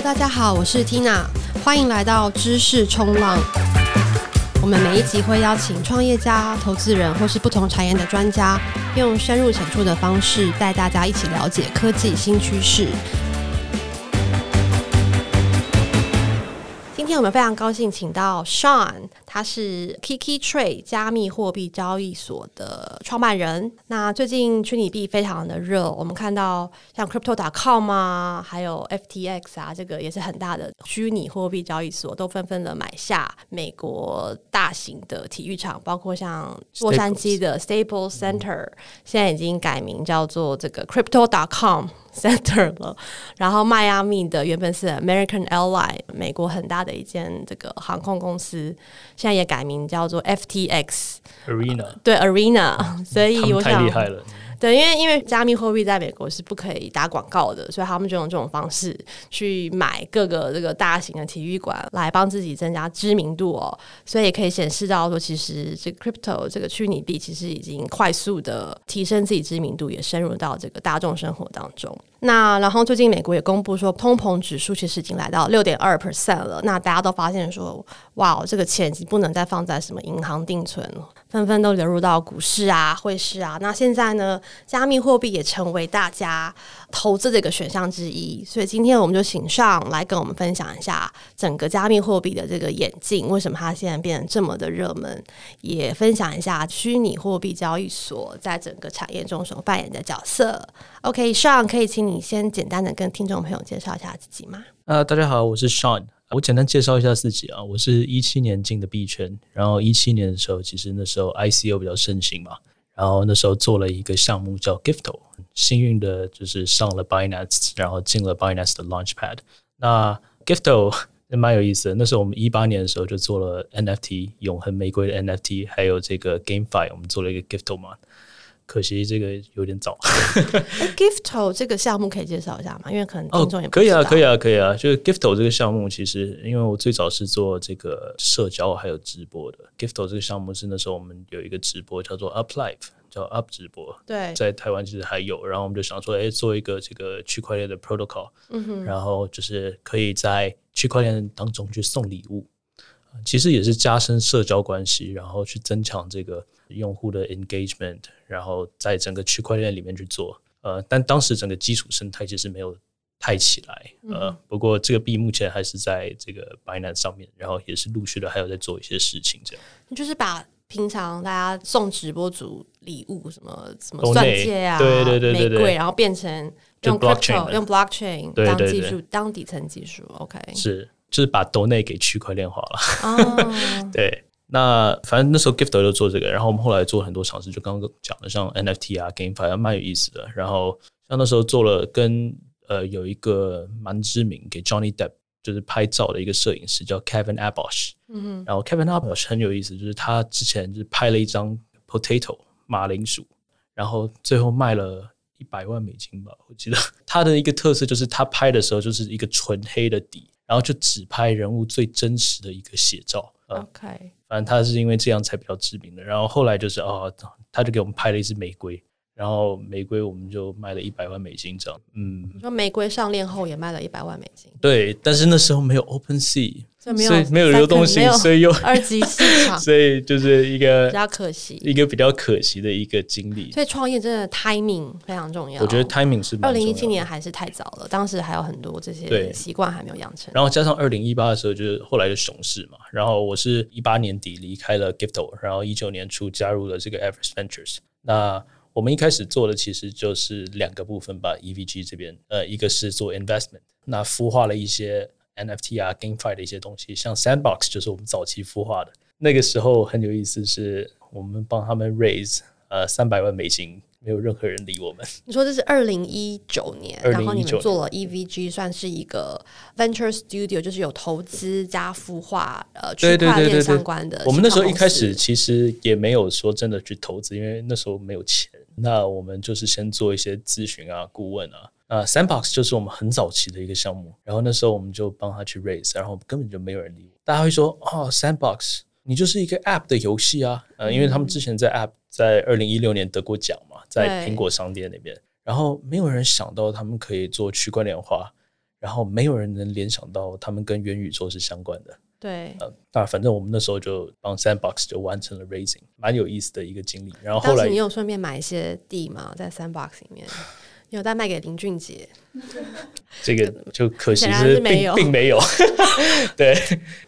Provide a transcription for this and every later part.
大家好，我是 Tina，欢迎来到知识冲浪。我们每一集会邀请创业家、投资人或是不同产业的专家，用深入浅出的方式带大家一起了解科技新趋势。今天我们非常高兴请到 Sean，他是 Kiki Trade 加密货币交易所的创办人。那最近虚拟币非常的热，我们看到像 Crypto.com 啊，还有 FTX 啊，这个也是很大的虚拟货币交易所，都纷纷的买下美国大型的体育场，包括像洛杉矶的 Staples Center，现在已经改名叫做这个 Crypto.com。Center 了，然后迈阿密的原本是 American Airline，美国很大的一间这个航空公司，现在也改名叫做 FTX Arena，呃、对 Arena，所以我想。太厉害了。对，因为因为加密货币在美国是不可以打广告的，所以他们就用这种方式去买各个这个大型的体育馆来帮自己增加知名度哦，所以也可以显示到说，其实这个 crypto 这个虚拟币其实已经快速的提升自己知名度，也深入到这个大众生活当中。那然后最近美国也公布说，通膨指数其实已经来到六点二 percent 了。那大家都发现说，哇，这个钱已经不能再放在什么银行定存了，纷纷都流入到股市啊、汇市啊。那现在呢，加密货币也成为大家投资的一个选项之一。所以今天我们就请上来跟我们分享一下整个加密货币的这个演进，为什么它现在变得这么的热门，也分享一下虚拟货币交易所在整个产业中所扮演的角色。OK，Sean 可以请你先简单的跟听众朋友介绍一下自己吗？呃，大家好，我是 Sean。我简单介绍一下自己啊，我是一七年进的币圈，然后一七年的时候，其实那时候 ICO 比较盛行嘛，然后那时候做了一个项目叫 Gifto，幸运的就是上了 Binance，然后进了 Binance 的 Launchpad。那 Gifto 也蛮有意思，那时候我们一八年的时候就做了 NFT 永恒玫瑰的 NFT，还有这个 GameFi，我们做了一个 Gifto 嘛。可惜这个有点早。欸、Gifto 这个项目可以介绍一下吗？因为可能听众也不、哦、可以啊，可以啊，可以啊。就是 Gifto 这个项目，其实因为我最早是做这个社交还有直播的。Gifto 这个项目是那时候我们有一个直播叫做 Up Live，叫 Up 直播。对，在台湾其实还有。然后我们就想说，哎，做一个这个区块链的 protocol，嗯哼，然后就是可以在区块链当中去送礼物，其实也是加深社交关系，然后去增强这个用户的 engagement。然后在整个区块链里面去做，呃，但当时整个基础生态其实没有太起来，呃，不过这个币目前还是在这个 Binance 上面，然后也是陆续的还有在做一些事情，这样。就是把平常大家送直播组礼物，什么什么钻戒啊，对对对对对，玫瑰，然后变成用 crypto 用 blockchain 当技术，对。对对当底层技术，OK，是就是把 donate 给区块链化了，哦、对。那反正那时候 Gifto 就做这个，然后我们后来做很多尝试，就刚刚讲的像 NFT 啊，GameFi 蛮有意思的。然后像那时候做了跟呃有一个蛮知名给 Johnny Depp 就是拍照的一个摄影师叫 Kevin Abosch，嗯哼，然后 Kevin Abosch 很有意思，就是他之前就是拍了一张 Potato 马铃薯，然后最后卖了一百万美金吧，我记得他的一个特色就是他拍的时候就是一个纯黑的底，然后就只拍人物最真实的一个写照。OK，反正他是因为这样才比较知名的。然后后来就是哦，他就给我们拍了一支玫瑰，然后玫瑰我们就卖了一百万美金这样。嗯，说玫瑰上链后也卖了一百万美金。对，但是那时候没有 Open Sea。没有所以没有流动性，所以又二级市场，所以就是一个比较可惜，一个比较可惜的一个经历。所以创业真的 timing 非常重要。我觉得 timing 是二零一七年还是太早了，当时还有很多这些习惯还没有养成。然后加上二零一八的时候，就是后来的熊市嘛。然后我是一八年底离开了 Gifto，然后一九年初加入了这个 Everest Ventures。那我们一开始做的其实就是两个部分吧，EVG 这边，呃，一个是做 investment，那孵化了一些。NFT 啊，GameFi 的一些东西，像 Sandbox 就是我们早期孵化的。那个时候很有意思，是我们帮他们 raise 呃三百万美金，没有任何人理我们。你说这是二零一九年，然后你们做了 EVG，算是一个 Venture Studio，就是有投资加孵化呃区块链相关的。我们那时候一开始其实也没有说真的去投资，因为那时候没有钱。那我们就是先做一些咨询啊、顾问啊。啊、uh，Sandbox 就是我们很早期的一个项目，然后那时候我们就帮他去 raise，然后根本就没有人理我。大家会说，哦，Sandbox，你就是一个 App 的游戏啊，呃，因为他们之前在 App 在二零一六年得过奖嘛，在苹果商店那边，然后没有人想到他们可以做区块链化，然后没有人能联想到他们跟元宇宙是相关的。对，呃，那反正我们那时候就帮 Sandbox 就完成了 raising，蛮有意思的一个经历。然后后来你有顺便买一些地吗？在 Sandbox 里面？有在卖给林俊杰，这个就可惜是并没有，并没有。对，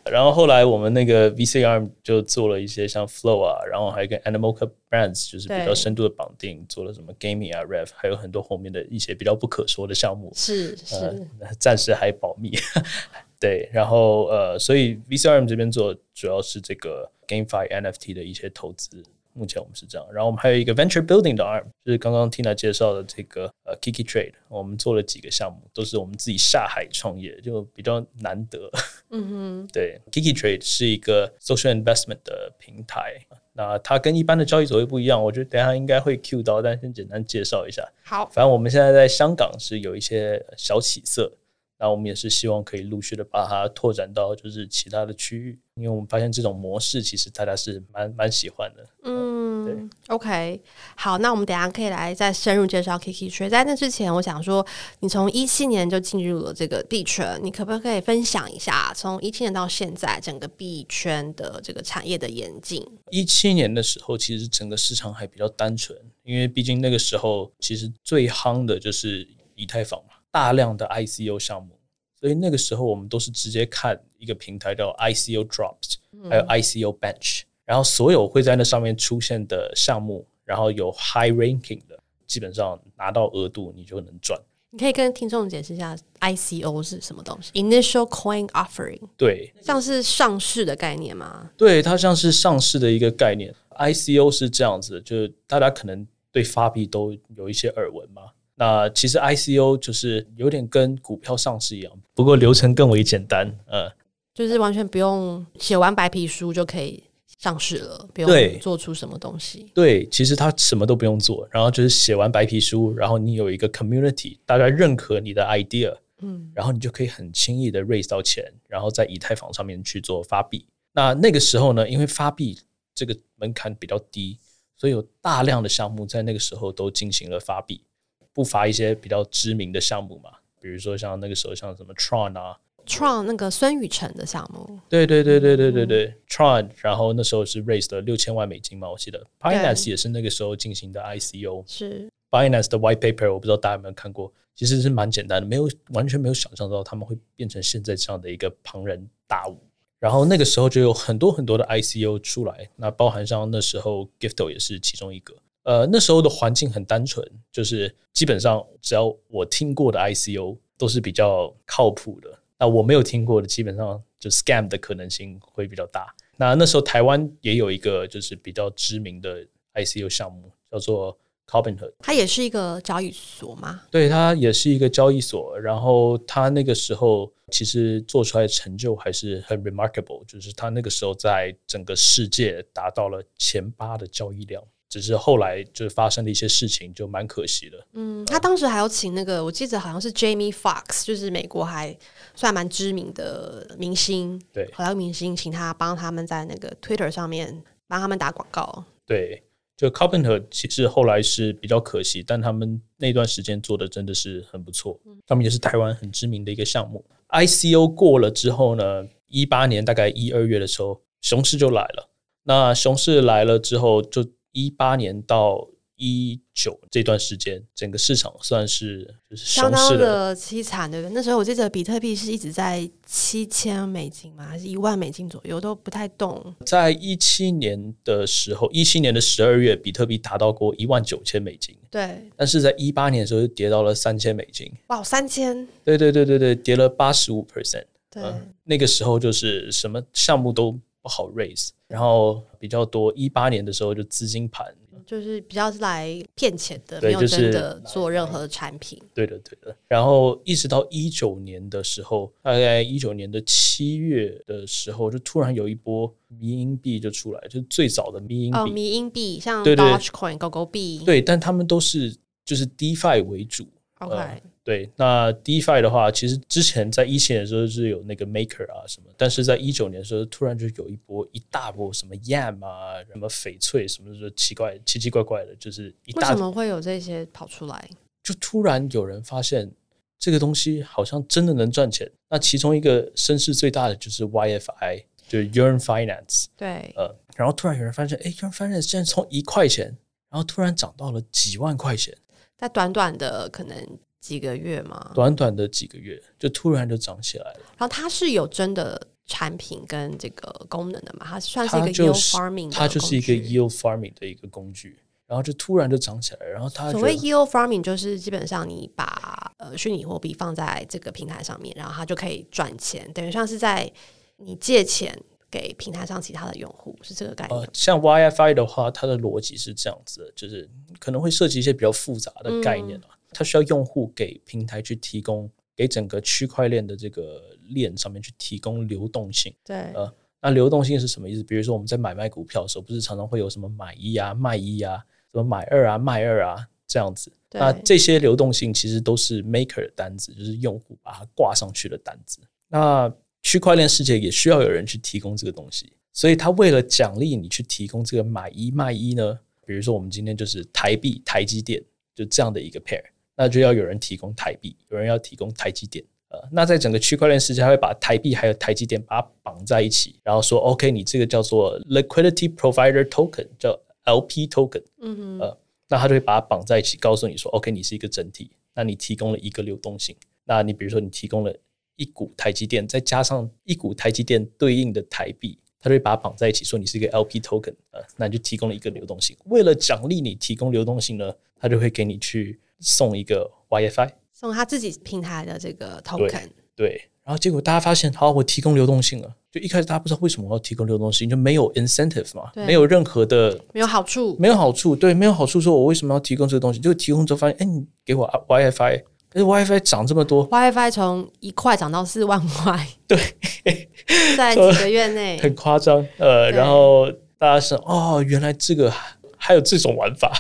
然后后来我们那个 VC Arm 就做了一些像 Flow 啊，然后还跟 Animoca Brands 就是比较深度的绑定，做了什么 Gaming 啊、Rev，还有很多后面的一些比较不可说的项目。是是，呃，暂时还保密。对，然后呃，所以 VC Arm 这边做主要是这个 GameFi NFT 的一些投资。目前我们是这样，然后我们还有一个 venture building 的 arm，就是刚刚 Tina 介绍的这个呃 Kiki Trade，我们做了几个项目，都是我们自己下海创业，就比较难得。嗯哼，对，Kiki Trade 是一个 social investment 的平台，那它跟一般的交易所会不一样，我觉得等下应该会 cue 到，但先简单介绍一下。好，反正我们现在在香港是有一些小起色。那我们也是希望可以陆续的把它拓展到就是其他的区域，因为我们发现这种模式其实大家是蛮蛮喜欢的。嗯，对，OK，好，那我们等下可以来再深入介绍 Kiki Trade。在那之前，我想说，你从一七年就进入了这个币圈，你可不可以分享一下从一七年到现在整个币圈的这个产业的演进？一七年的时候，其实整个市场还比较单纯，因为毕竟那个时候其实最夯的就是以太坊嘛。大量的 ICO 项目，所以那个时候我们都是直接看一个平台叫 ICO Drops，还有 ICO Bench，然后所有会在那上面出现的项目，然后有 High Ranking 的，基本上拿到额度你就能赚。你可以跟听众解释一下 ICO 是什么东西？Initial Coin Offering，对，像是上市的概念吗？对，它像是上市的一个概念。ICO 是这样子，就是大家可能对发币都有一些耳闻嘛。那其实 ICO 就是有点跟股票上市一样，不过流程更为简单，呃，就是完全不用写完白皮书就可以上市了，不用做出什么东西。对，其实他什么都不用做，然后就是写完白皮书，然后你有一个 community，大家认可你的 idea，嗯，然后你就可以很轻易的 raise 到钱，然后在以太坊上面去做发币。那那个时候呢，因为发币这个门槛比较低，所以有大量的项目在那个时候都进行了发币。不乏一些比较知名的项目嘛，比如说像那个时候像什么 Tron 啊，Tron 那个孙宇晨的项目，对对对对对对对、嗯、Tron，然后那时候是 raised 了六千万美金嘛，我记得。Binance 也是那个时候进行的 ICO，是。Binance 的 White Paper，我不知道大家有没有看过，其实是蛮简单的，没有完全没有想象到他们会变成现在这样的一个庞然大物，然后那个时候就有很多很多的 ICO 出来，那包含上那时候 Gifto 也是其中一个。呃，那时候的环境很单纯，就是基本上只要我听过的 ICO 都是比较靠谱的。那我没有听过的，基本上就 scam 的可能性会比较大。那那时候台湾也有一个就是比较知名的 ICO 项目，叫做 Cobinhood，。它也是一个交易所吗？对，它也是一个交易所。然后它那个时候其实做出来的成就还是很 remarkable，就是它那个时候在整个世界达到了前八的交易量。只是后来就是发生的一些事情，就蛮可惜的。嗯，他当时还要请那个，我记得好像是 Jamie Foxx，就是美国还算蛮知名的明星，对，好莱坞明星，请他帮他们在那个 Twitter 上面帮他们打广告。对，就 Robinhood 其实后来是比较可惜，但他们那段时间做的真的是很不错。他们也是台湾很知名的一个项目。ICO 过了之后呢，一八年大概一二月的时候，熊市就来了。那熊市来了之后就。一八年到一九这段时间，整个市场算是就是相当的凄惨，对不对？那时候我记得比特币是一直在七千美金嘛，还是一万美金左右，都不太动。在一七年的时候，一七年的十二月，比特币达到过一万九千美金。对，但是在一八年的时候就跌到了三千美金。哇，三千！对对对对对，跌了八十五 percent。对、嗯，那个时候就是什么项目都不好 raise，然后比较多。一八年的时候就资金盘，就是比较是来骗钱的，没有真的做任何产品。对的，对的。然后一直到一九年的时候，大概一九年的七月的时候，就突然有一波迷因币就出来，就是最早的迷因币。哦，迷因币像 Dogecoin、狗狗币，对，但他们都是就是 DeFi 为主。OK。呃对，那 DeFi 的话，其实之前在一七年的时候是有那个 Maker 啊什么，但是在一九年的时候，突然就有一波一大波什么 Yam 啊，什么翡翠什么的奇怪奇奇怪怪的，就是一大。为什么会有这些跑出来？就突然有人发现这个东西好像真的能赚钱。那其中一个声势最大的就是 YFI，就是 Yearn Finance。对，呃，然后突然有人发现，哎，Yearn Finance 现在从一块钱，然后突然涨到了几万块钱，在短短的可能几个月嘛，短短的几个月就突然就涨起来了。然后它是有真的产品跟这个功能的嘛？它算是一个 yield farming，它就是一个 yield farming 的一个工具。然后就突然就涨起来，然后它所谓 yield farming 就是基本上你把呃虚拟货币放在这个平台上面，然后它就可以赚钱，等于像是在你借钱给平台上其他的用户，是这个概念。呃，像 YFI 的话，它的逻辑是这样子的，就是可能会涉及一些比较复杂的概念，嗯、它需要用户给平台去提供，给整个区块链的这个链上面去提供流动性。对，呃，那流动性是什么意思？比如说我们在买卖股票的时候，不是常常会有什么买一啊、卖一啊。什么买二啊卖二啊这样子，那这些流动性其实都是 maker 的单子，就是用户把它挂上去的单子。那区块链世界也需要有人去提供这个东西，所以他为了奖励你去提供这个买一卖一呢，比如说我们今天就是台币台积电就这样的一个 pair，那就要有人提供台币，有人要提供台积电。呃，那在整个区块链世界，他会把台币还有台积电把它绑在一起，然后说 OK，你这个叫做 liquidity provider token 叫。LP token，嗯哼，呃，那他就会把它绑在一起，告诉你说，OK，你是一个整体，那你提供了一个流动性，那你比如说你提供了一股台积电，再加上一股台积电对应的台币，他就会把它绑在一起，说你是一个 LP token，呃，那你就提供了一个流动性。为了奖励你提供流动性呢，他就会给你去送一个 YFI，送他自己平台的这个 token，对，对，然后结果大家发现，好，我提供流动性了。就一开始大家不知道为什么我要提供流动性，就没有 incentive 嘛，没有任何的没有好处，没有好处，对，没有好处。说我为什么要提供这个东西？就提供之后发现，哎，你给我 WiFi，但是 WiFi 涨这么多，WiFi 从一块涨到四万块，对，在几个月内。很夸张。呃，然后大家说，哦，原来这个还有这种玩法，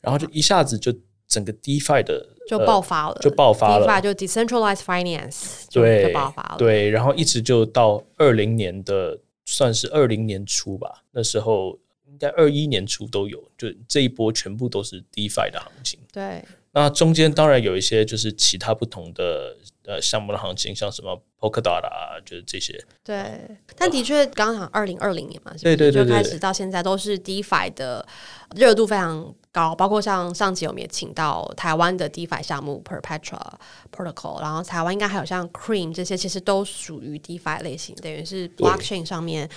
然后就一下子就整个 DeFi 的。就爆发了，呃、就爆发了，就 decentralized finance 对就爆发了，对，然后一直就到二零年的，算是二零年初吧，那时候应该二一年初都有，就这一波全部都是 DeFi 的行情。对，那中间当然有一些就是其他不同的呃项目的行情，像什么 Polkadot 啊，就是这些。对，但的确刚刚讲二零二零年嘛？对对对，对，就开始到现在都是 DeFi 的热度非常。高，包括像上集我们也请到台湾的 DeFi 项目 Perpetua Protocol，然后台湾应该还有像 Cream 这些，其实都属于 DeFi 类型，等于是 Blockchain 上面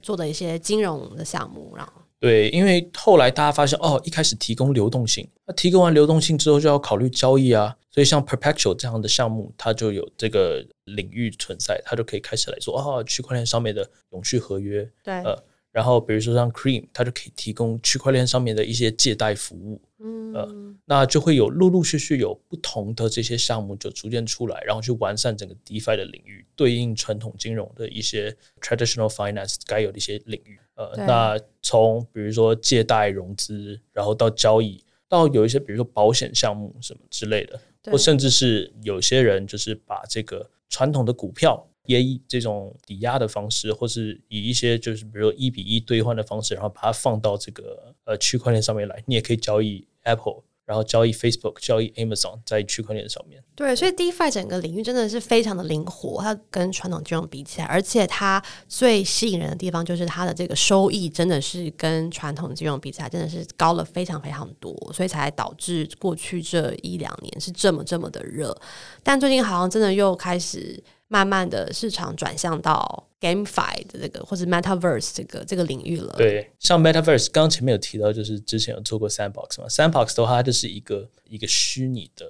做的一些金融的项目。然后对，因为后来大家发现，哦，一开始提供流动性，那提供完流动性之后就要考虑交易啊，所以像 Perpetual 这样的项目，它就有这个领域存在，它就可以开始来说，哦，区块链上面的永续合约，对，呃。然后，比如说像 Cream，它就可以提供区块链上面的一些借贷服务，嗯，呃，那就会有陆陆续续有不同的这些项目就逐渐出来，然后去完善整个 DeFi 的领域，对应传统金融的一些 traditional finance 该有的一些领域，呃，那从比如说借贷融资，然后到交易，到有一些比如说保险项目什么之类的，或甚至是有些人就是把这个传统的股票。也以这种抵押的方式，或是以一些就是比如说一比一兑换的方式，然后把它放到这个呃区块链上面来。你也可以交易 Apple，然后交易 Facebook，交易 Amazon 在区块链上面。对，所以 DeFi 整个领域真的是非常的灵活，它跟传统金融比起来，而且它最吸引人的地方就是它的这个收益真的是跟传统金融比起来真的是高了非常非常多，所以才导致过去这一两年是这么这么的热。但最近好像真的又开始。慢慢的市场转向到 GameFi 的这个或者 Metaverse 这个这个领域了。对，像 Metaverse，刚刚前面有提到，就是之前有做过 Sandbox 嘛。Sandbox 的话，它就是一个一个虚拟的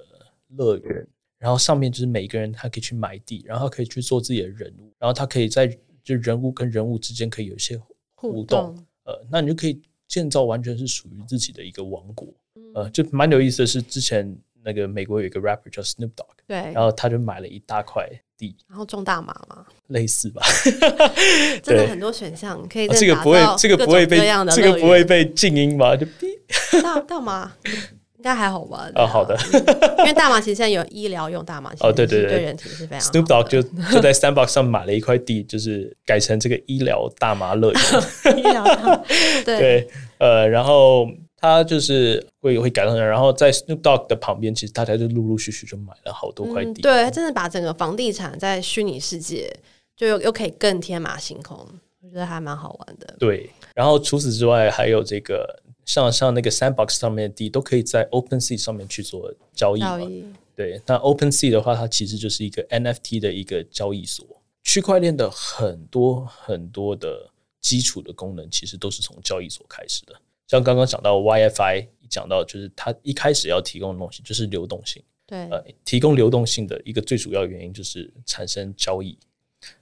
乐园，然后上面就是每个人他可以去买地，然后他可以去做自己的人物，然后他可以在就人物跟人物之间可以有一些互动。互动呃，那你就可以建造完全是属于自己的一个王国。呃，就蛮有意思的是，之前那个美国有一个 rapper 叫 Snoop Dogg，对，然后他就买了一大块地。然后种大麻嘛，类似吧，真的很多选项可以。这个不会，这个不会被这个不会被静音吧？就大大麻 应该还好吧？哦，好的，因为大麻其实现在有医疗用大麻，哦，对对对，对人体是非常。Snoop Dogg 就就在 Sandbox 上买了一块地，就是改成这个医疗大麻乐园。医疗大麻，对，呃，然后。它就是会会改动，然后在 Snoop Dogg 的旁边，其实大家就陆陆续续就买了好多块地。嗯、对，他真的把整个房地产在虚拟世界就又又可以更天马行空，我觉得还蛮好玩的。对，然后除此之外，还有这个像像那个 Sandbox 上面的地，都可以在 OpenSea 上面去做交易嘛。交易。对，那 OpenSea 的话，它其实就是一个 NFT 的一个交易所。区块链的很多很多的基础的功能，其实都是从交易所开始的。像刚刚讲到 YFI，讲到就是它一开始要提供的东西就是流动性。对，呃，提供流动性的一个最主要原因就是产生交易。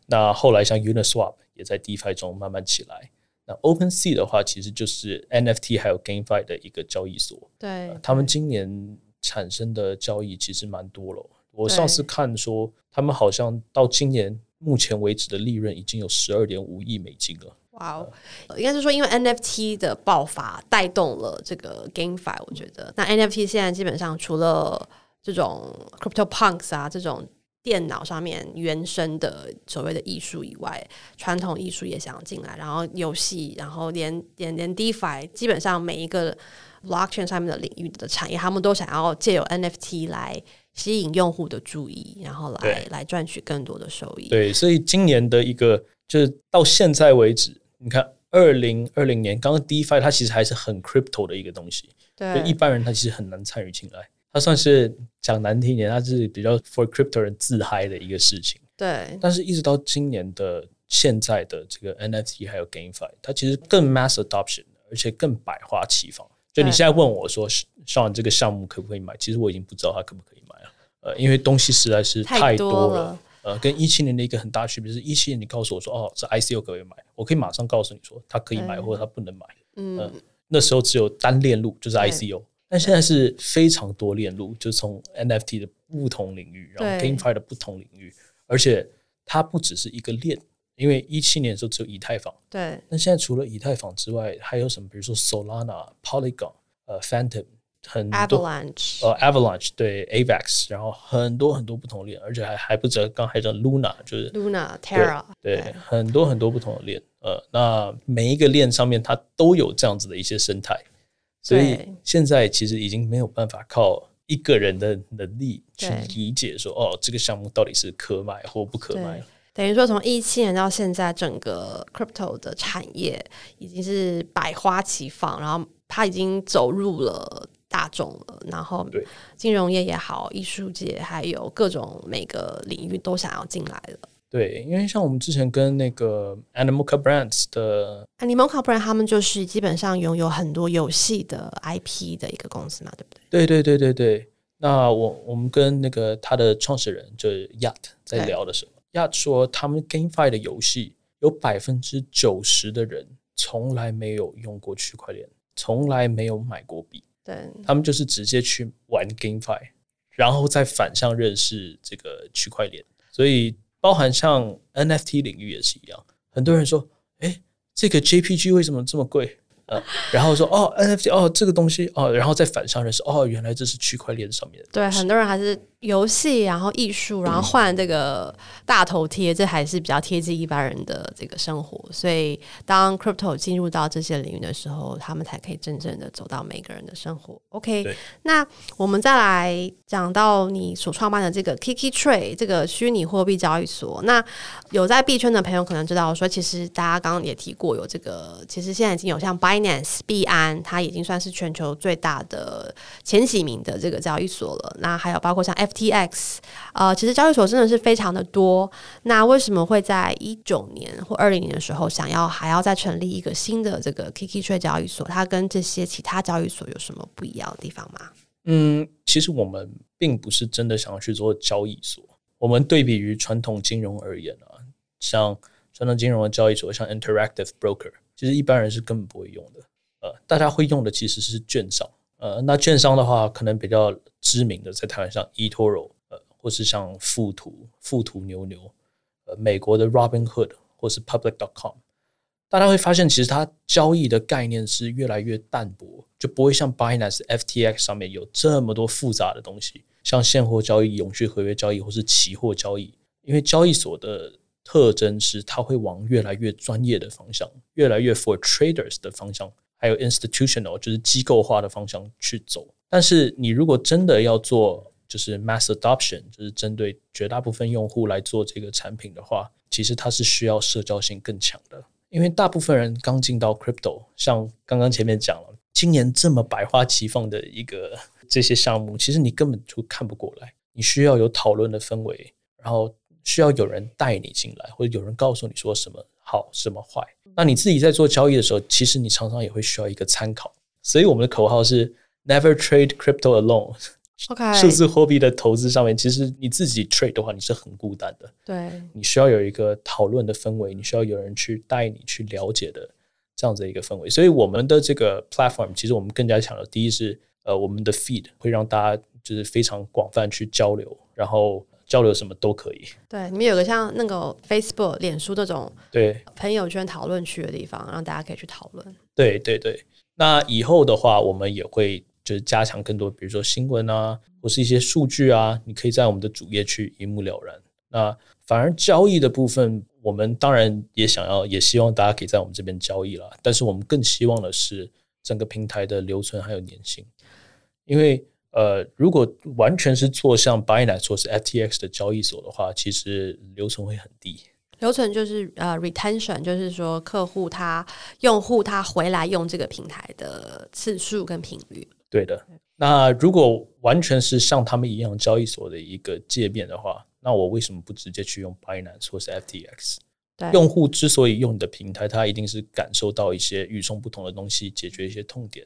那后来像 Uniswap 也在 DeFi 中慢慢起来。那 OpenSea 的话，其实就是 NFT 还有 GameFi 的一个交易所。对，呃，他们今年产生的交易其实蛮多了。我上次看说，他们好像到今年目前为止的利润已经有十二点五亿美金了。哇哦，应该是说因为 NFT 的爆发带动了这个 GameFi，我觉得那 NFT 现在基本上除了这种 CryptoPunks 啊这种电脑上面原生的所谓的艺术以外，传统艺术也想进来，然后游戏，然后连连连 DeFi，基本上每一个 Blockchain 上面的领域的产业，他们都想要借由 NFT 来吸引用户的注意，然后来来赚取更多的收益。对，所以今年的一个就是到现在为止。你看，二零二零年刚刚 DeFi 它其实还是很 crypto 的一个东西，对，一般人他其实很难参与进来。它算是讲难听一点，它是比较 for crypto 人自嗨的一个事情。对，但是一直到今年的现在的这个 NFT 还有 GameFi，它其实更 mass adoption，而且更百花齐放。就你现在问我说，上这个项目可不可以买？其实我已经不知道它可不可以买了，呃，因为东西实在是太多了。呃，跟一七年的一个很大区别是，一七年你告诉我说，哦，是 ICO 可以买，我可以马上告诉你说，它可以买或者它不能买。嗯、呃，那时候只有单链路，就是 ICO，但现在是非常多链路，就是从 NFT 的不同领域，然后 GameFi 的不同领域，而且它不只是一个链，因为一七年的时候只有以太坊，对，那现在除了以太坊之外，还有什么？比如说 Solana、Polygon、呃 Phantom。很多 Avalanche，呃，Avalanche 对 Avax，然后很多很多不同的链，而且还还不止，刚才叫 Luna，就是 Luna Terra，对，对，很多很多不同的链，呃，那每一个链上面它都有这样子的一些生态，所以现在其实已经没有办法靠一个人的能力去理解说，哦，这个项目到底是可买或不可买。等于说，从一七年到现在，整个 Crypto 的产业已经是百花齐放，然后它已经走入了。大众了，然后金融业也好，艺术界还有各种每个领域都想要进来了。对，因为像我们之前跟那个 Animoca Brands 的 Animoca Brands，他们就是基本上拥有很多游戏的 IP 的一个公司嘛，对不对？对对对对对。那我我们跟那个他的创始人就是 Yacht 在聊的时候，Yacht 说他们 GameFi 的游戏有百分之九十的人从来没有用过区块链，从来没有买过币。他们就是直接去玩 GameFi，然后再反向认识这个区块链，所以包含像 NFT 领域也是一样。很多人说，哎，这个 JPG 为什么这么贵？呃，然后说哦，NFT 哦，这个东西哦，然后再反向认识哦，原来这是区块链上面的。对，很多人还是游戏，然后艺术，然后换这个大头贴，这还是比较贴近一般人的这个生活。所以，当 Crypto 进入到这些领域的时候，他们才可以真正的走到每个人的生活。OK，那我们再来讲到你所创办的这个 Kiki Trade 这个虚拟货币交易所。那有在币圈的朋友可能知道说，其实大家刚刚也提过，有这个，其实现在已经有像 Binance 币安，它已经算是全球最大的前几名的这个交易所了。那还有包括像 FTX，呃，其实交易所真的是非常的多。那为什么会在一九年或二零年的时候想要还要再成立一个新的这个 Kiki Trade 交易所？它跟这些其他交易所有什么不一样的地方吗？嗯，其实我们并不是真的想要去做交易所。我们对比于传统金融而言啊，像传统金融的交易所，像 Interactive Broker。其实一般人是根本不会用的，呃，大家会用的其实是券商，呃，那券商的话，可能比较知名的在台湾像 eToro，呃，或是像富途、富途牛牛，呃，美国的 Robinhood 或是 Public.com，大家会发现其实它交易的概念是越来越淡薄，就不会像 Binance、FTX 上面有这么多复杂的东西，像现货交易、永续合约交易或是期货交易，因为交易所的。特征是它会往越来越专业的方向，越来越 for traders 的方向，还有 institutional 就是机构化的方向去走。但是你如果真的要做，就是 mass adoption，就是针对绝大部分用户来做这个产品的话，其实它是需要社交性更强的。因为大部分人刚进到 crypto，像刚刚前面讲了，今年这么百花齐放的一个这些项目，其实你根本就看不过来。你需要有讨论的氛围，然后需要有人带你进来，或者有人告诉你说什么好，什么坏。那你自己在做交易的时候，其实你常常也会需要一个参考。所以我们的口号是 Never trade crypto alone。OK，数字货币的投资上面，其实你自己 trade 的话，你是很孤单的。对，你需要有一个讨论的氛围，你需要有人去带你去了解的这样子的一个氛围。所以我们的这个 platform，其实我们更加强调，第一是呃，我们的 feed 会让大家就是非常广泛去交流，然后交流什么都可以。对，你们有个像那个 Facebook、脸书这种对朋友圈讨论区的地方，让大家可以去讨论。对对对，那以后的话，我们也会。就是加强更多，比如说新闻啊，或是一些数据啊，你可以在我们的主页去一目了然。那反而交易的部分，我们当然也想要，也希望大家可以在我们这边交易了。但是我们更希望的是整个平台的留存还有粘性，因为呃，如果完全是做像 Binance 或是 FTX 的交易所的话，其实留存会很低。留存就是呃 retention，就是说客户他用户他回来用这个平台的次数跟频率。对的，那如果完全是像他们一样交易所的一个界面的话，那我为什么不直接去用 Binance 或是 FTX？对，用户之所以用你的平台，他一定是感受到一些与众不同的东西，解决一些痛点。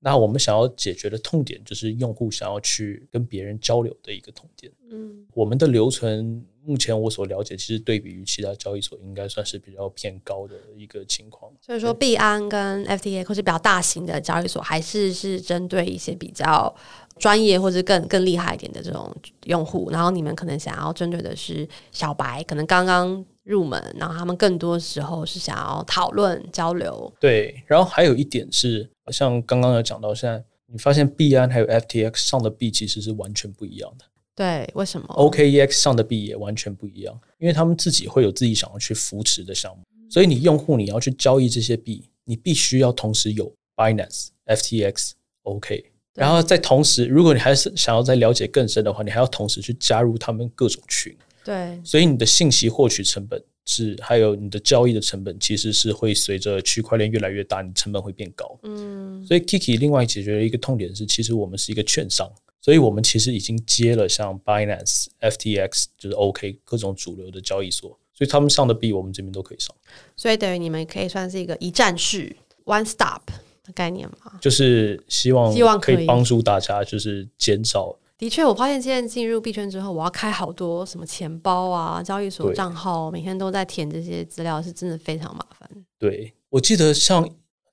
那我们想要解决的痛点，就是用户想要去跟别人交流的一个痛点。嗯，我们的留存。目前我所了解，其实对比于其他交易所，应该算是比较偏高的一个情况。所以说，币安跟 FTA 或是比较大型的交易所，还是是针对一些比较专业或者更更厉害一点的这种用户。然后你们可能想要针对的是小白，可能刚刚入门，然后他们更多时候是想要讨论交流。对，然后还有一点是，像刚刚有讲到，现在你发现币安还有 FTX 上的币其实是完全不一样的。对，为什么？OKEX 上的币也完全不一样，因为他们自己会有自己想要去扶持的项目，所以你用户你要去交易这些币，你必须要同时有 Binance、FTX、OK，然后在同时，如果你还是想要再了解更深的话，你还要同时去加入他们各种群。对，所以你的信息获取成本是，还有你的交易的成本，其实是会随着区块链越来越大，你成本会变高。嗯，所以 Kiki 另外解决了一个痛点是，其实我们是一个券商。所以我们其实已经接了像 Binance、FTX，就是 OK 各种主流的交易所，所以他们上的币我们这边都可以上。所以等于你们可以算是一个一站式 （one stop） 的概念吗？就是希望希望可以帮助大家，就是减少。的确，我发现现在进入币圈之后，我要开好多什么钱包啊、交易所账号，每天都在填这些资料，是真的非常麻烦。对，我记得像。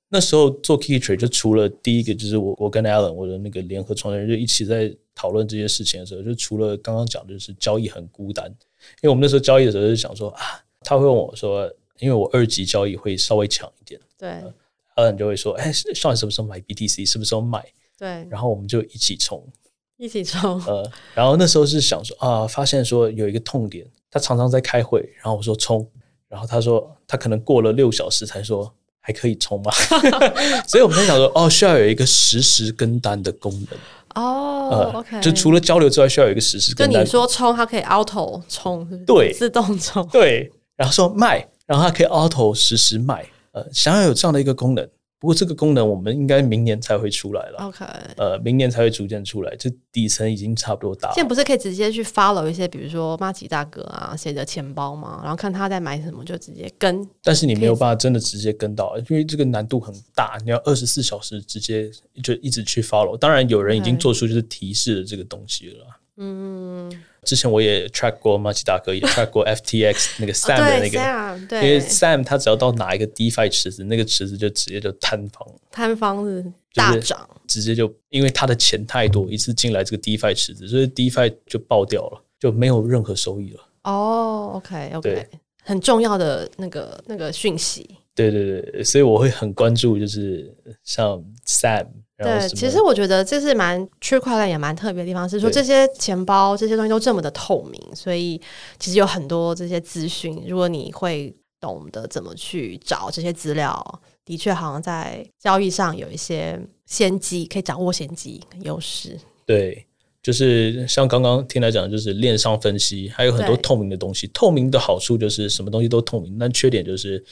那时候做 KeyTrade 就除了第一个就是我我跟 Alan 我的那个联合创始人就一起在讨论这些事情的时候，就除了刚刚讲的就是交易很孤单，因为我们那时候交易的时候就想说啊，他会问我说，因为我二级交易会稍微强一点，对，Alan 就会说，哎，上什么时候买 BTC，什么时候买？对，然后我们就一起冲，一起冲，呃，然后那时候是想说啊，发现说有一个痛点，他常常在开会，然后我说冲，然后他说他可能过了六小时才说。还可以冲吗？所以我们在想说，哦，需要有一个实时跟单的功能哦。就除了交流之外，需要有一个实时跟单。跟你说冲，它可以 auto 冲，对，自动冲，对。然后说卖，然后它可以 auto 实时卖。呃，想要有这样的一个功能。不过这个功能我们应该明年才会出来了。OK，呃，明年才会逐渐出来，就底层已经差不多大了。现在不是可以直接去 follow 一些，比如说马吉大哥啊写的钱包吗？然后看他在买什么就直接跟。但是你没有办法真的直接跟到，因为这个难度很大，你要二十四小时直接就一直去 follow。当然有人已经做出就是提示的这个东西了。嗯。之前我也 track 过麻吉大哥，也 track 过 FTX 那个 Sam 的那个，哦、对，因为 Sam 他只要到哪一个 DeFi 池子，那个池子就直接就坍方，坍方是大涨，直接就因为他的钱太多，一次进来这个 DeFi 池子，所以 DeFi 就爆掉了，就没有任何收益了。哦，OK OK，很重要的那个那个讯息。对对对，所以我会很关注，就是像 Sam。对，其实我觉得这是蛮区块链也蛮特别的地方，是说这些钱包这些东西都这么的透明，所以其实有很多这些资讯，如果你会懂得怎么去找这些资料，的确好像在交易上有一些先机，可以掌握先机优势。对，就是像刚刚听来讲，就是链上分析，还有很多透明的东西。透明的好处就是什么东西都透明，但缺点就是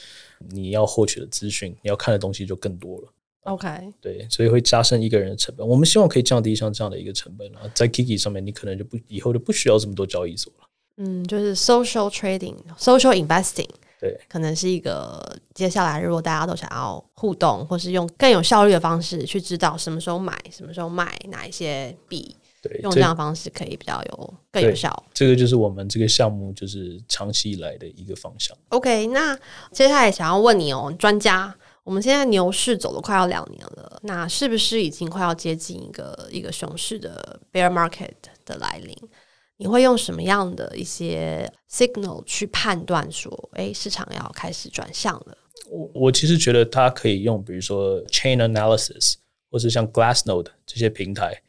你要获取的资讯，你要看的东西就更多了。OK，对，所以会加深一个人的成本。我们希望可以降低像这样的一个成本啊，在 Kiki 上面，你可能就不以后就不需要这么多交易所了。嗯，就是 social trading、social investing，对，可能是一个接下来如果大家都想要互动，或是用更有效率的方式去知道什么时候买、什么时候卖哪一些币，对，用这样的方式可以比较有更有效。这个就是我们这个项目就是长期以来的一个方向。OK，那接下来想要问你哦，专家。我们现在牛市走了快要两年了，那是不是已经快要接近一个一个熊市的 bear market 的来临？你会用什么样的一些 signal 去判断说，哎，市场要开始转向了？我我其实觉得它可以用，比如说 chain analysis，或是像 Glassnode 这些平台，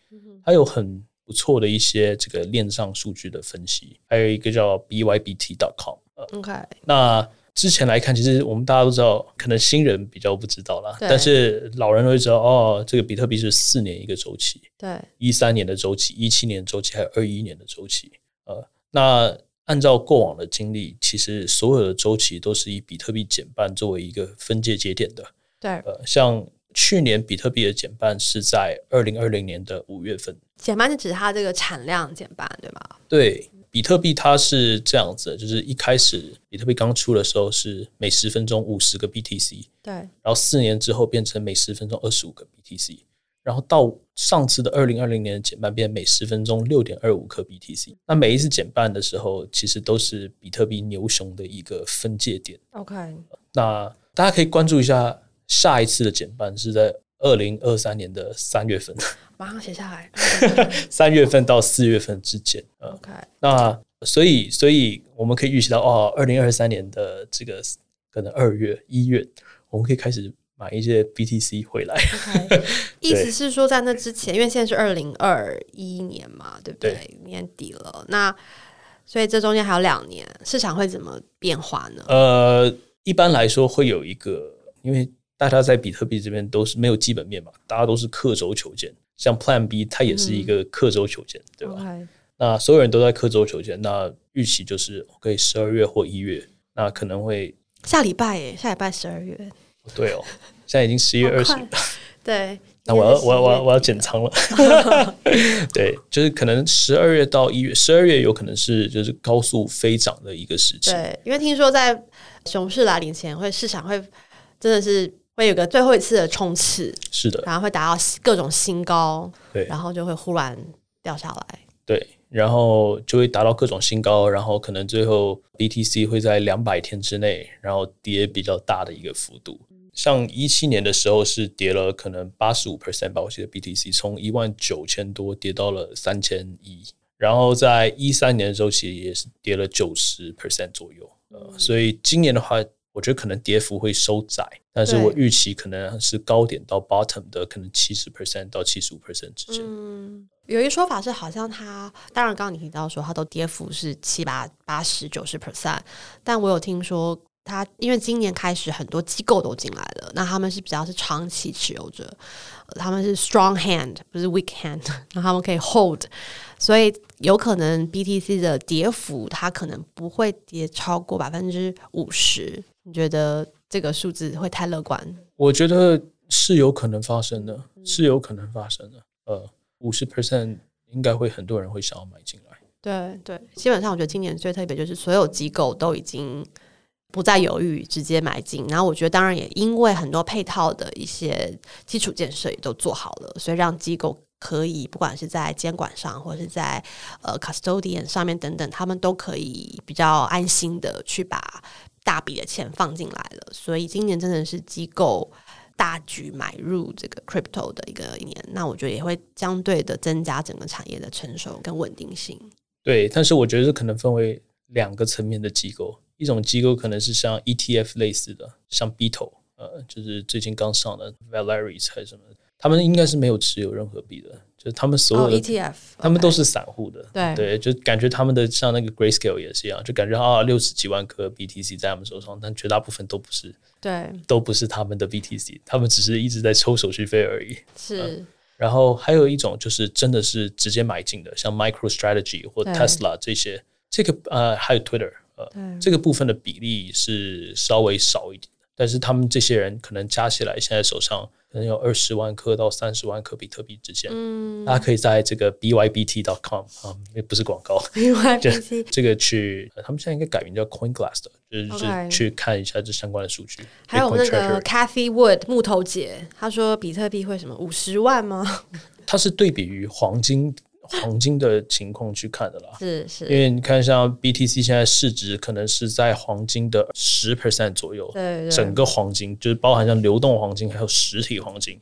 它有很不错的一些这个链上数据的分析，还有一个叫 bybt.com。OK，那。之前来看，其实我们大家都知道，可能新人比较不知道啦。但是老人会知道，哦，这个比特币是四年一个周期，对，一三年的周期，一七年周期，还有二一年的周期。呃，那按照过往的经历，其实所有的周期都是以比特币减半作为一个分界节点的。对，呃，像去年比特币的减半是在二零二零年的五月份。减半是指它这个产量减半，对吗？对。比特币它是这样子，就是一开始比特币刚出的时候是每十分钟五十个 BTC，对，然后四年之后变成每十分钟二十五个 BTC，然后到上次的二零二零年减半变每十分钟六点二五颗 BTC。那每一次减半的时候，其实都是比特币牛熊的一个分界点。OK，那大家可以关注一下下一次的减半是在二零二三年的三月份。马上写下来。三月份到四月份之间，OK。那所以，所以我们可以预期到，哦，二零二三年的这个可能二月、一月，我们可以开始买一些 BTC 回来。Okay. 意思是说，在那之前，因为现在是二零二一年嘛，对不对？对年底了，那所以这中间还有两年，市场会怎么变化呢？呃，一般来说会有一个，因为大家在比特币这边都是没有基本面嘛，大家都是刻舟求剑。像 Plan B，它也是一个刻舟求剑，嗯、对吧？Okay. 那所有人都在刻舟求剑，那预期就是可以十二月或一月，那可能会下礼拜耶，下礼拜十二月。对哦，现在已经十一月二十。对，那我要我要我要我要减仓了。对，就是可能十二月到一月，十二月有可能是就是高速飞涨的一个时期。对，因为听说在熊市来临前，会市场会真的是。会有个最后一次的冲刺，是的，然后会达到各种新高，对，然后就会忽然掉下来，对，然后就会达到各种新高，然后可能最后 BTC 会在两百天之内，然后跌比较大的一个幅度，嗯、像一七年的时候是跌了可能八十五 percent 吧，我记得 BTC 从一万九千多跌到了三千一，然后在一三年的时候其实也是跌了九十 percent 左右，呃，嗯、所以今年的话。我觉得可能跌幅会收窄，但是我预期可能是高点到 bottom 的可能七十 percent 到七十五 percent 之间。嗯，有一个说法是，好像它当然刚刚你提到说它都跌幅是七八八十九十 percent，但我有听说它因为今年开始很多机构都进来了，那他们是比较是长期持有者，他们是 strong hand 不是 weak hand，那他们可以 hold，所以有可能 BTC 的跌幅它可能不会跌超过百分之五十。你觉得这个数字会太乐观？我觉得是有可能发生的，是有可能发生的。呃，五十 percent 应该会很多人会想要买进来。对对，基本上我觉得今年最特别就是所有机构都已经不再犹豫，直接买进。然后我觉得当然也因为很多配套的一些基础建设也都做好了，所以让机构可以不管是在监管上，或者是在呃 custodian 上面等等，他们都可以比较安心的去把。大笔的钱放进来了，所以今年真的是机构大举买入这个 crypto 的一个一年。那我觉得也会相对的增加整个产业的成熟跟稳定性。对，但是我觉得这可能分为两个层面的机构，一种机构可能是像 ETF 类似的，像 Beetle，呃，就是最近刚上的 Valeris 还是什么。他们应该是没有持有任何币的，就是他们所有的 ETF，他们都是散户的。对对，就感觉他们的像那个 Grayscale 也是一样，就感觉啊六十几万颗 BTC 在他们手上，但绝大部分都不是，对，都不是他们的 BTC，他们只是一直在抽手续费而已。是、嗯。然后还有一种就是真的是直接买进的，像 MicroStrategy 或 Tesla 这些，这个呃还有 Twitter，呃，这个部分的比例是稍微少一点。但是他们这些人可能加起来，现在手上可能有二十万颗到三十万颗比特币之间。嗯，大家可以在这个 bybt.com 啊，也不是广告，bybt 这个去，他们现在应该改名叫 CoinGlass 的，就是.去看一下这相关的数据。还有那个 Cathy Wood 木头姐，她说比特币会什么五十万吗？它是对比于黄金。黄金的情况去看的啦，是是，因为你看像 BTC 现在市值可能是在黄金的十 percent 左右，对，对，整个黄金就是包含像流动黄金还有实体黄金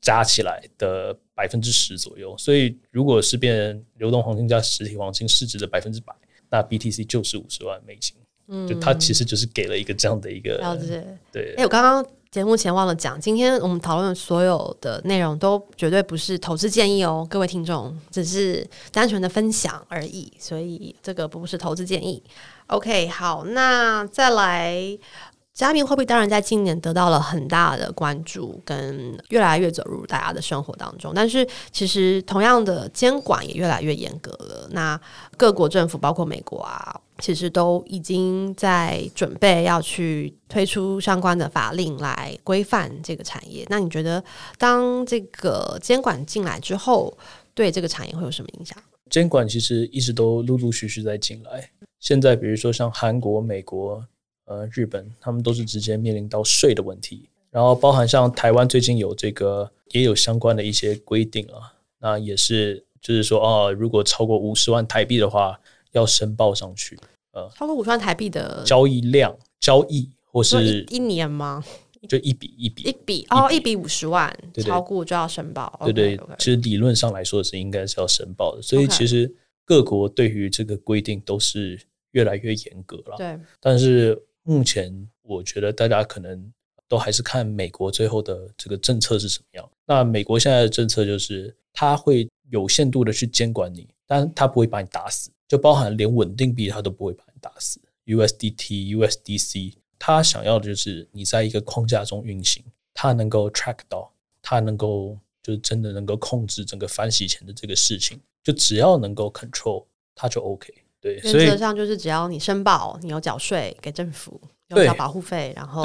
加起来的百分之十左右，所以如果是变流动黄金加实体黄金市值的百分之百，那 BTC 就是五十万美金，嗯，就它其实就是给了一个这样的一个，了解，对，哎、欸，我刚刚。节目前忘了讲，今天我们讨论所有的内容都绝对不是投资建议哦，各位听众，只是单纯的分享而已，所以这个不是投资建议。OK，好，那再来，加密货币当然在今年得到了很大的关注，跟越来越走入大家的生活当中，但是其实同样的监管也越来越严格了。那各国政府，包括美国啊。其实都已经在准备要去推出相关的法令来规范这个产业。那你觉得，当这个监管进来之后，对这个产业会有什么影响？监管其实一直都陆陆续续在进来。现在，比如说像韩国、美国、呃、日本，他们都是直接面临到税的问题。然后，包含像台湾最近有这个也有相关的一些规定啊。那也是就是说，哦，如果超过五十万台币的话。要申报上去，呃，超过五十万台币的交易量，交易或是一,年吗？就一笔一笔一笔哦，一笔五十万，超过就要申报。对对.其实理论上来说是应该是要申报的，所以其实各国对于这个规定都是越来越严格了。对，但是目前我觉得大家可能都还是看美国最后的这个政策是什么样。那美国现在的政策就是，他会有限度的去监管你，但他不会把你打死。就包含连稳定币，它都不会把你打死。USDT、USDC，它想要的就是你在一个框架中运行，它能够 track 到，它能够就真的能够控制整个反洗钱的这个事情。就只要能够 control，它就 OK。对，原则上就是只要你申报，你有缴税给政府，有缴保护费，然后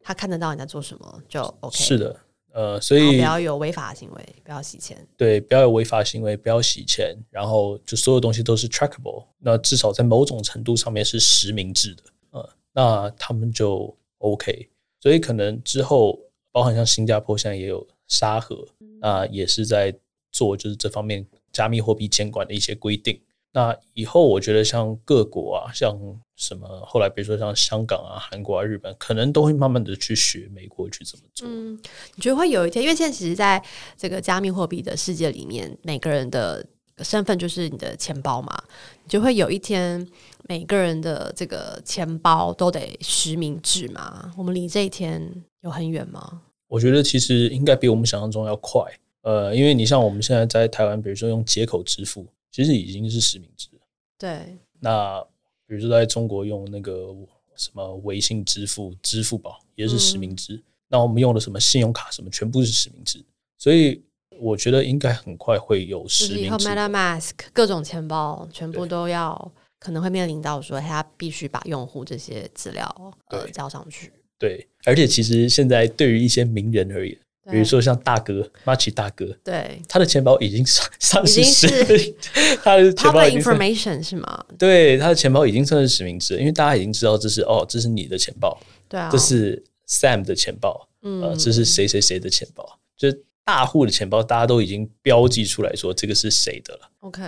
他看得到你在做什么，就 OK。是的。呃，所以不要有违法行为，不要洗钱。对，不要有违法行为，不要洗钱。然后就所有东西都是 trackable，那至少在某种程度上面是实名制的。呃，那他们就 OK。所以可能之后，包含像新加坡现在也有沙盒，那也是在做就是这方面加密货币监管的一些规定。那以后我觉得像各国啊，像。什么？后来比如说像香港啊、韩国啊、日本，可能都会慢慢的去学美国去怎么做。嗯，你觉得会有一天？因为现在其实在这个加密货币的世界里面，每个人的身份就是你的钱包嘛，你就会有一天每个人的这个钱包都得实名制嘛。我们离这一天有很远吗？我觉得其实应该比我们想象中要快。呃，因为你像我们现在在台湾，比如说用接口支付，其实已经是实名制了。对，那。比如说，在中国用那个什么微信支付、支付宝也是实名制。嗯、那我们用的什么信用卡什么，全部是实名制。所以我觉得应该很快会有实名制。以后 MetaMask 各种钱包全部都要，可能会面临到说，他必须把用户这些资料呃交上去。对，而且其实现在对于一些名人而言。比如说像大哥，Machi 大哥，对，他的钱包已经上上市，他的钱包 information 是吗？对，他的钱包已经算是实名制，因为大家已经知道这是哦，这是你的钱包，对啊，这是 Sam 的钱包，嗯，呃，这是谁谁谁的钱包，就大户的钱包，大家都已经标记出来说这个是谁的了。OK，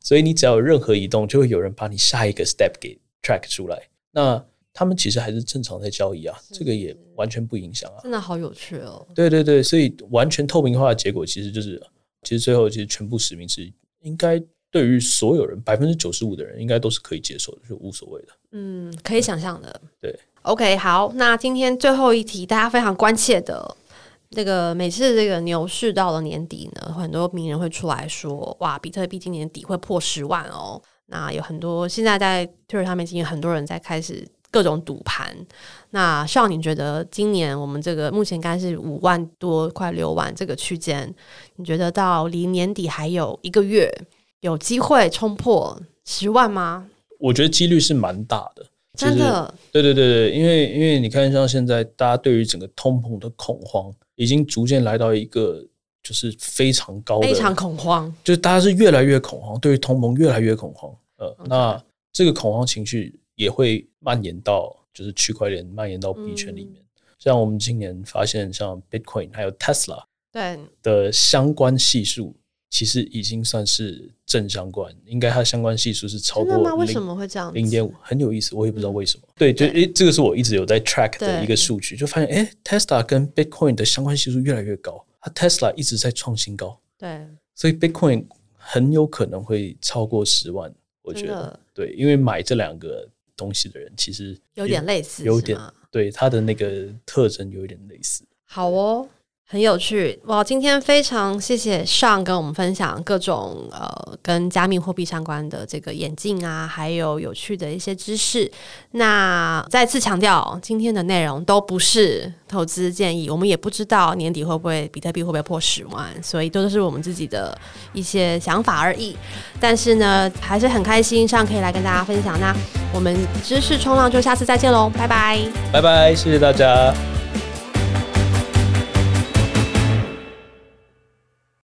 所以你只要有任何移动，就会有人把你下一个 step 给 track 出来。那他们其实还是正常在交易啊，这个也完全不影响啊。真的好有趣哦！对对对，所以完全透明化的结果其实就是，其实最后其实全部实名制，应该对于所有人百分之九十五的人应该都是可以接受的，就无所谓的。嗯，可以想象的。对，，OK，好，那今天最后一题大家非常关切的，这个每次这个牛市到了年底呢，很多名人会出来说：“哇，比特币今年底会破十万哦。”那有很多现在在 Twitter 上面，已经很多人在开始各种赌盘。那 Sean，你觉得今年我们这个目前应该是五万多，快六万这个区间，你觉得到离年底还有一个月，有机会冲破十万吗？我觉得几率是蛮大的，真的。对对对对，因为因为你看，像现在大家对于整个通膨的恐慌，已经逐渐来到一个就是非常高的，非常恐慌，就是大家是越来越恐慌，对于通膨越来越恐慌。呃.那这个恐慌情绪也会蔓延到，就是区块链蔓延到币圈里面。嗯、像我们今年发现，像 Bitcoin 还有 Tesla 对的相关系数，其实已经算是正相关，应该它相关系数是超过零。为什么会这样？零点五很有意思，我也不知道为什么。嗯、对，就诶，对这个是我一直有在 track 的一个数据，就发现诶，Tesla 跟 Bitcoin 的相关系数越来越高，它 Tesla 一直在创新高。对，所以 Bitcoin 很有可能会超过十万。我觉得对，因为买这两个东西的人其实有点类似，有点对他的那个特征有点类似。好哦。很有趣哇！今天非常谢谢上跟我们分享各种呃跟加密货币相关的这个眼镜啊，还有有趣的一些知识。那再次强调，今天的内容都不是投资建议，我们也不知道年底会不会比特币会不会破十万，所以都是我们自己的一些想法而已。但是呢，还是很开心上可以来跟大家分享。那我们知识冲浪就下次再见喽，拜拜，拜拜，谢谢大家。